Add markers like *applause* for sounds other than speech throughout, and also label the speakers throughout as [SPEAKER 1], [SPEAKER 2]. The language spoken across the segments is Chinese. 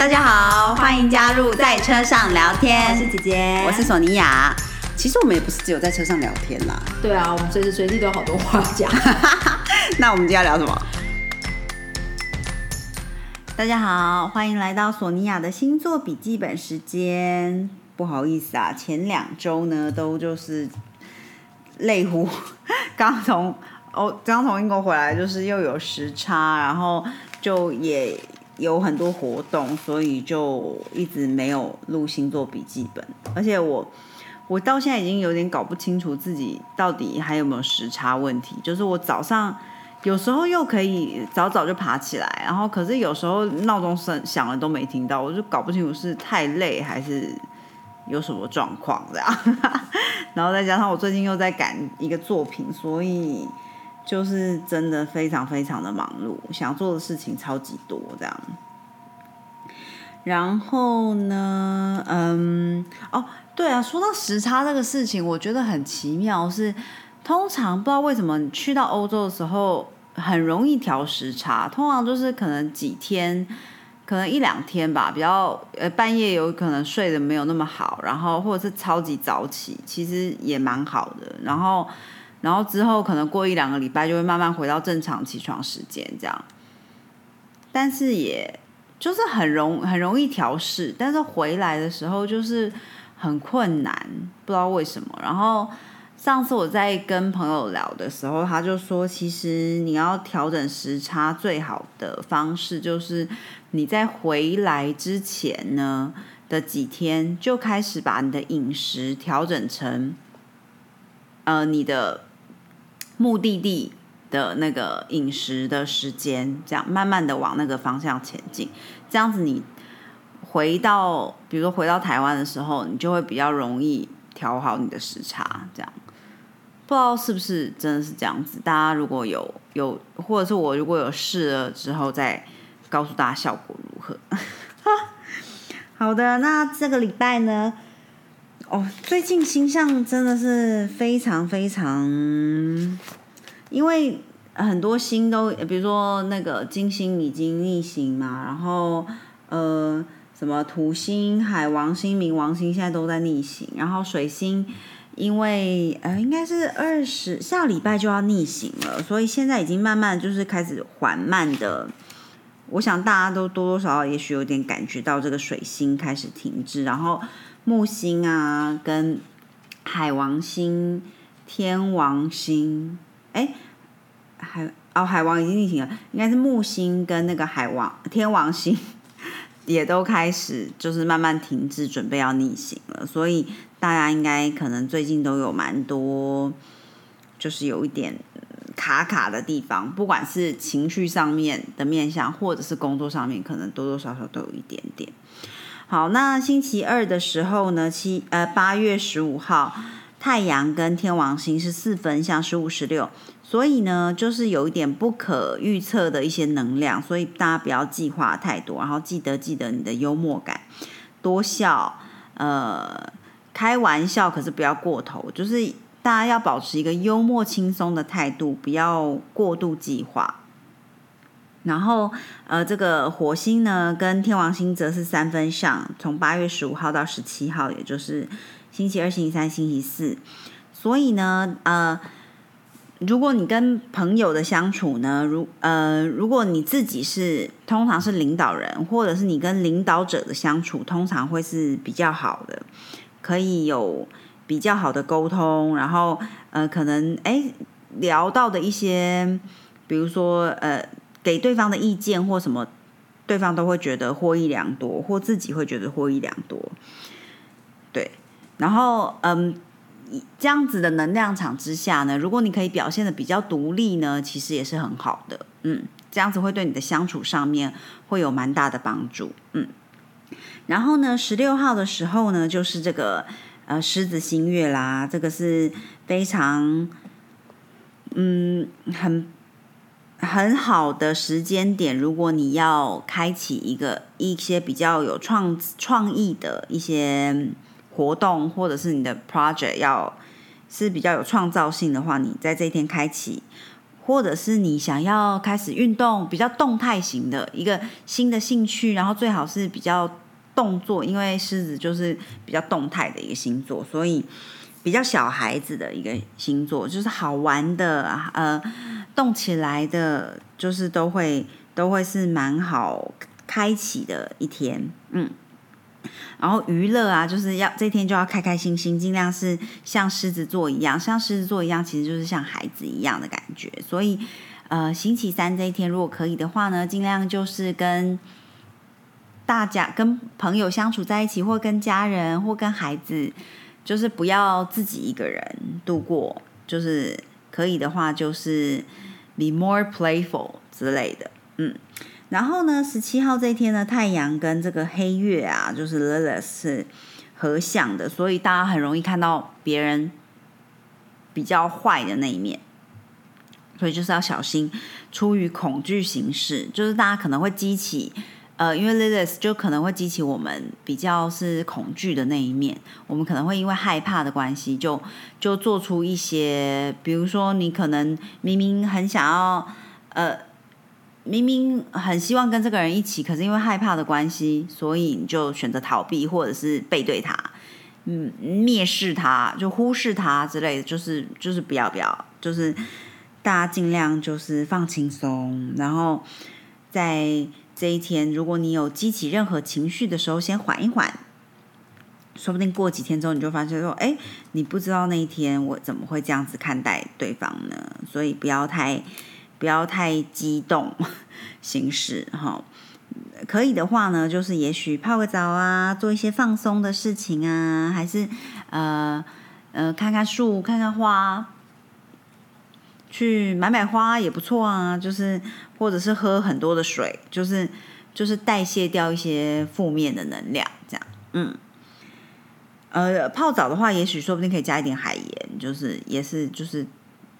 [SPEAKER 1] 大家好，欢迎加入在车上聊天。
[SPEAKER 2] 我是姐姐，
[SPEAKER 1] 我是索尼娅。其实我们也不是只有在车上聊天啦。
[SPEAKER 2] 对啊，我们随时随地都有好多话讲。*laughs*
[SPEAKER 1] 那我们今天聊什么？大家好，欢迎来到索尼娅的星座笔记本时间。不好意思啊，前两周呢都就是累乎，*laughs* 刚从哦刚从英国回来，就是又有时差，然后就也有很多活动，所以就一直没有录星座笔记本。而且我我到现在已经有点搞不清楚自己到底还有没有时差问题，就是我早上。有时候又可以早早就爬起来，然后可是有时候闹钟声响了都没听到，我就搞不清楚是太累还是有什么状况这样。*laughs* 然后再加上我最近又在赶一个作品，所以就是真的非常非常的忙碌，想做的事情超级多这样。然后呢，嗯，哦，对啊，说到时差这个事情，我觉得很奇妙是。通常不知道为什么你去到欧洲的时候很容易调时差，通常就是可能几天，可能一两天吧，比较呃半夜有可能睡得没有那么好，然后或者是超级早起，其实也蛮好的。然后然后之后可能过一两个礼拜就会慢慢回到正常起床时间这样，但是也就是很容很容易调试，但是回来的时候就是很困难，不知道为什么。然后。上次我在跟朋友聊的时候，他就说，其实你要调整时差最好的方式，就是你在回来之前呢的几天就开始把你的饮食调整成，呃，你的目的地的那个饮食的时间，这样慢慢的往那个方向前进，这样子你回到，比如说回到台湾的时候，你就会比较容易调好你的时差，这样。不知道是不是真的是这样子？大家如果有有，或者是我如果有试了之后再告诉大家效果如何。*laughs* 好的，那这个礼拜呢？哦，最近星象真的是非常非常，因为很多星都，比如说那个金星已经逆行嘛，然后呃，什么土星、海王星、冥王星现在都在逆行，然后水星。因为呃，应该是二十下礼拜就要逆行了，所以现在已经慢慢就是开始缓慢的。我想大家都多多少少也许有点感觉到这个水星开始停滞，然后木星啊跟海王星、天王星，哎，海哦海王已经逆行了，应该是木星跟那个海王天王星 *laughs* 也都开始就是慢慢停滞，准备要逆行了，所以。大家应该可能最近都有蛮多，就是有一点卡卡的地方，不管是情绪上面的面向，或者是工作上面，可能多多少少都有一点点。好，那星期二的时候呢，七呃八月十五号，太阳跟天王星是四分相，十五十六，所以呢，就是有一点不可预测的一些能量，所以大家不要计划太多，然后记得记得你的幽默感，多笑，呃。开玩笑，可是不要过头，就是大家要保持一个幽默轻松的态度，不要过度计划。然后，呃，这个火星呢，跟天王星则是三分相，从八月十五号到十七号，也就是星期二、星期三、星期四。所以呢，呃，如果你跟朋友的相处呢，如呃，如果你自己是通常是领导人，或者是你跟领导者的相处，通常会是比较好的。可以有比较好的沟通，然后呃，可能哎聊到的一些，比如说呃，给对方的意见或什么，对方都会觉得获益良多，或自己会觉得获益良多。对，然后嗯，这样子的能量场之下呢，如果你可以表现的比较独立呢，其实也是很好的。嗯，这样子会对你的相处上面会有蛮大的帮助。嗯。然后呢，十六号的时候呢，就是这个呃狮子星月啦，这个是非常嗯很很好的时间点。如果你要开启一个一些比较有创创意的一些活动，或者是你的 project 要是比较有创造性的话，你在这一天开启或者是你想要开始运动，比较动态型的一个新的兴趣，然后最好是比较动作，因为狮子就是比较动态的一个星座，所以比较小孩子的一个星座，就是好玩的，呃，动起来的，就是都会都会是蛮好开启的一天，嗯。然后娱乐啊，就是要这天就要开开心心，尽量是像狮子座一样，像狮子座一样，其实就是像孩子一样的感觉。所以，呃，星期三这一天如果可以的话呢，尽量就是跟大家、跟朋友相处在一起，或跟家人，或跟孩子，就是不要自己一个人度过。就是可以的话，就是 be more playful 之类的，嗯。然后呢，十七号这一天呢，太阳跟这个黑月啊，就是 Lilith 是合相的，所以大家很容易看到别人比较坏的那一面，所以就是要小心，出于恐惧行事，就是大家可能会激起，呃，因为 Lilith 就可能会激起我们比较是恐惧的那一面，我们可能会因为害怕的关系，就就做出一些，比如说你可能明明很想要，呃。明明很希望跟这个人一起，可是因为害怕的关系，所以你就选择逃避，或者是背对他，嗯，蔑视他，就忽视他之类的，就是就是不要不要，就是大家尽量就是放轻松，然后在这一天，如果你有激起任何情绪的时候，先缓一缓，说不定过几天之后，你就发现说，哎，你不知道那一天我怎么会这样子看待对方呢？所以不要太。不要太激动行事哈，可以的话呢，就是也许泡个澡啊，做一些放松的事情啊，还是呃呃看看树、看看花，去买买花也不错啊。就是或者是喝很多的水，就是就是代谢掉一些负面的能量，这样嗯。呃，泡澡的话，也许说不定可以加一点海盐，就是也是就是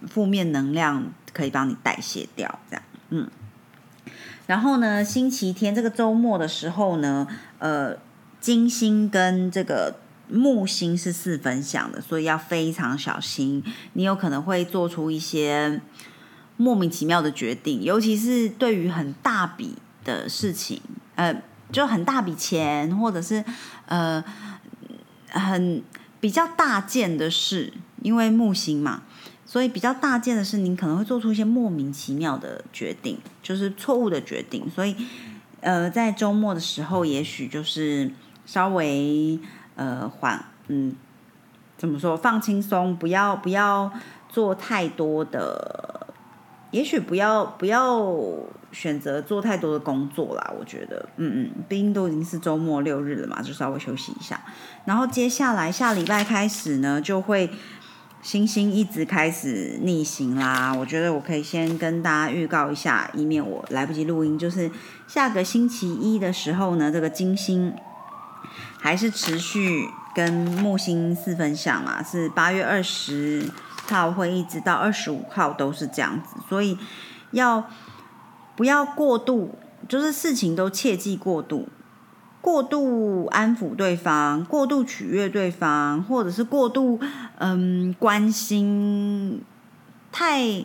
[SPEAKER 1] 负面能量。可以帮你代谢掉，这样，嗯。然后呢，星期天这个周末的时候呢，呃，金星跟这个木星是四分相的，所以要非常小心。你有可能会做出一些莫名其妙的决定，尤其是对于很大笔的事情，呃，就很大笔钱，或者是呃很比较大件的事，因为木星嘛。所以比较大件的事，您可能会做出一些莫名其妙的决定，就是错误的决定。所以，呃，在周末的时候，也许就是稍微呃缓，嗯，怎么说，放轻松，不要不要做太多的，也许不要不要选择做太多的工作啦。我觉得，嗯嗯，毕竟都已经是周末六日了嘛，就稍微休息一下。然后接下来下礼拜开始呢，就会。星星一直开始逆行啦，我觉得我可以先跟大家预告一下，以免我来不及录音。就是下个星期一的时候呢，这个金星还是持续跟木星四分相嘛，是八月二十号会一直到二十五号都是这样子，所以要不要过度，就是事情都切忌过度。过度安抚对方，过度取悦对方，或者是过度嗯关心，太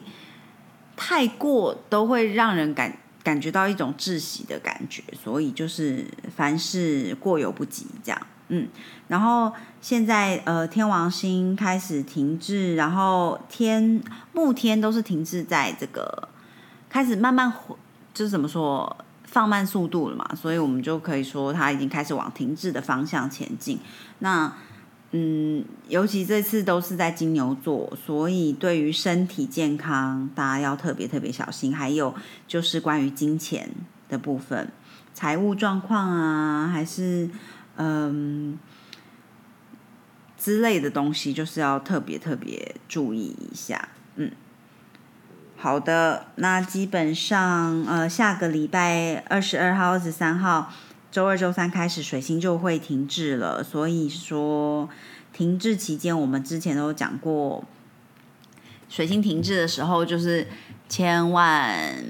[SPEAKER 1] 太过都会让人感感觉到一种窒息的感觉，所以就是凡事过犹不及这样，嗯。然后现在呃天王星开始停滞，然后天木天都是停滞在这个开始慢慢就是怎么说？放慢速度了嘛，所以我们就可以说它已经开始往停滞的方向前进。那嗯，尤其这次都是在金牛座，所以对于身体健康，大家要特别特别小心。还有就是关于金钱的部分，财务状况啊，还是嗯之类的东西，就是要特别特别注意一下。嗯。好的，那基本上呃，下个礼拜二十二号、二十三号，周二、周三开始，水星就会停滞了。所以说，停滞期间，我们之前都讲过，水星停滞的时候，就是千万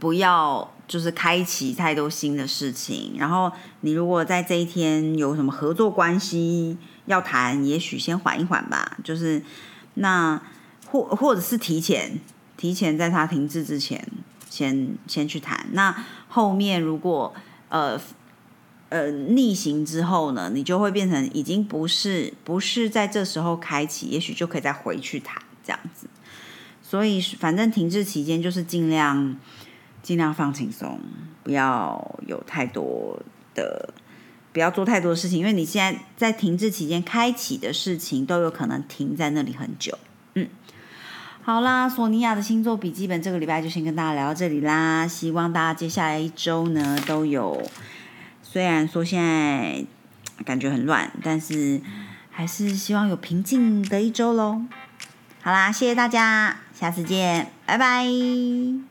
[SPEAKER 1] 不要就是开启太多新的事情。然后，你如果在这一天有什么合作关系要谈，也许先缓一缓吧。就是那或或者是提前。提前在它停滞之前，先先去谈。那后面如果呃呃逆行之后呢，你就会变成已经不是不是在这时候开启，也许就可以再回去谈这样子。所以反正停滞期间就是尽量尽量放轻松，不要有太多的。不要做太多事情，因为你现在在停滞期间开启的事情都有可能停在那里很久。嗯，好啦，索尼娅的星座笔记本这个礼拜就先跟大家聊到这里啦。希望大家接下来一周呢都有，虽然说现在感觉很乱，但是还是希望有平静的一周喽。好啦，谢谢大家，下次见，拜拜。